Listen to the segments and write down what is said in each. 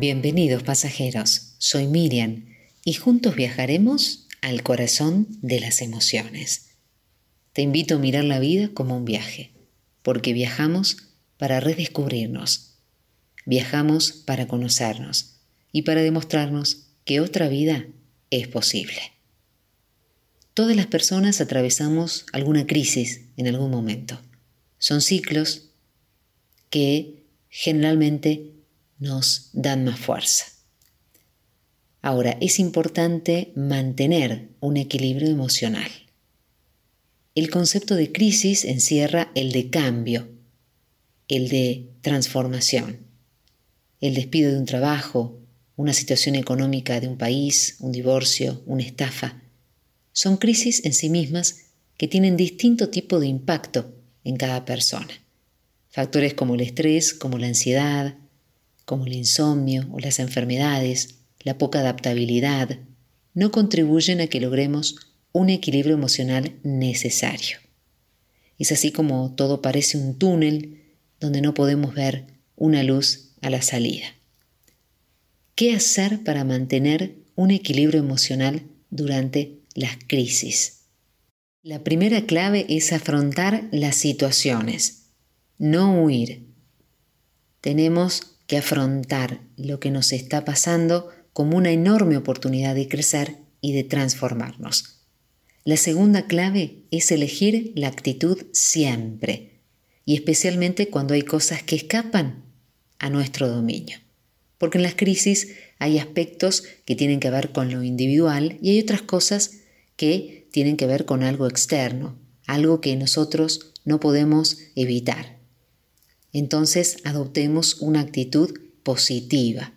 Bienvenidos pasajeros, soy Miriam y juntos viajaremos al corazón de las emociones. Te invito a mirar la vida como un viaje, porque viajamos para redescubrirnos, viajamos para conocernos y para demostrarnos que otra vida es posible. Todas las personas atravesamos alguna crisis en algún momento. Son ciclos que generalmente nos dan más fuerza. Ahora, es importante mantener un equilibrio emocional. El concepto de crisis encierra el de cambio, el de transformación, el despido de un trabajo, una situación económica de un país, un divorcio, una estafa. Son crisis en sí mismas que tienen distinto tipo de impacto en cada persona. Factores como el estrés, como la ansiedad, como el insomnio o las enfermedades, la poca adaptabilidad, no contribuyen a que logremos un equilibrio emocional necesario. Es así como todo parece un túnel donde no podemos ver una luz a la salida. ¿Qué hacer para mantener un equilibrio emocional durante las crisis? La primera clave es afrontar las situaciones, no huir. Tenemos que afrontar lo que nos está pasando como una enorme oportunidad de crecer y de transformarnos. La segunda clave es elegir la actitud siempre, y especialmente cuando hay cosas que escapan a nuestro dominio. Porque en las crisis hay aspectos que tienen que ver con lo individual y hay otras cosas que tienen que ver con algo externo, algo que nosotros no podemos evitar entonces adoptemos una actitud positiva.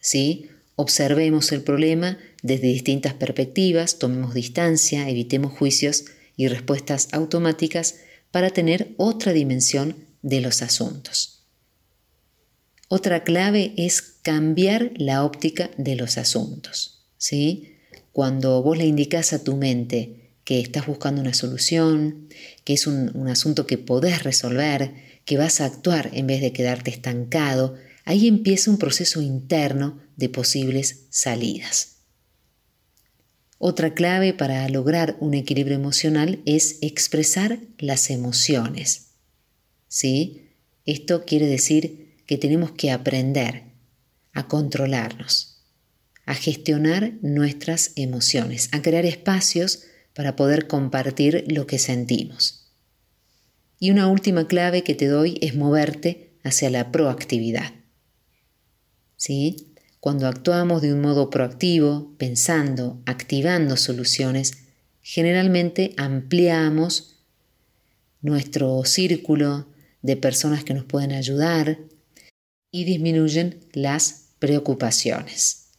¿sí? Observemos el problema desde distintas perspectivas, tomemos distancia, evitemos juicios y respuestas automáticas para tener otra dimensión de los asuntos. Otra clave es cambiar la óptica de los asuntos. ¿sí? Cuando vos le indicas a tu mente que estás buscando una solución, que es un, un asunto que podés resolver, que vas a actuar en vez de quedarte estancado, ahí empieza un proceso interno de posibles salidas. Otra clave para lograr un equilibrio emocional es expresar las emociones. ¿Sí? Esto quiere decir que tenemos que aprender a controlarnos, a gestionar nuestras emociones, a crear espacios para poder compartir lo que sentimos. Y una última clave que te doy es moverte hacia la proactividad. ¿Sí? Cuando actuamos de un modo proactivo, pensando, activando soluciones, generalmente ampliamos nuestro círculo de personas que nos pueden ayudar y disminuyen las preocupaciones.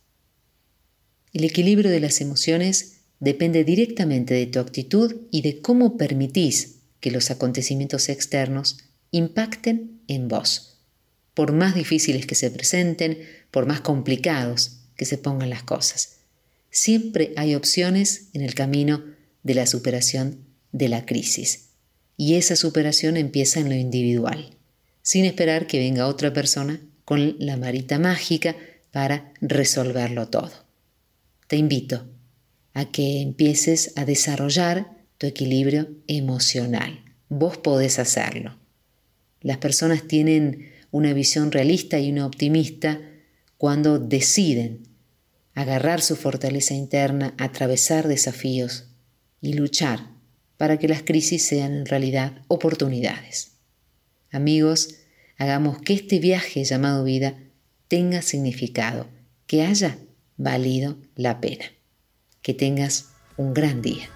El equilibrio de las emociones depende directamente de tu actitud y de cómo permitís que los acontecimientos externos impacten en vos, por más difíciles que se presenten, por más complicados que se pongan las cosas. Siempre hay opciones en el camino de la superación de la crisis. Y esa superación empieza en lo individual, sin esperar que venga otra persona con la marita mágica para resolverlo todo. Te invito a que empieces a desarrollar tu equilibrio emocional. Vos podés hacerlo. Las personas tienen una visión realista y una optimista cuando deciden agarrar su fortaleza interna, atravesar desafíos y luchar para que las crisis sean en realidad oportunidades. Amigos, hagamos que este viaje llamado vida tenga significado, que haya valido la pena. Que tengas un gran día.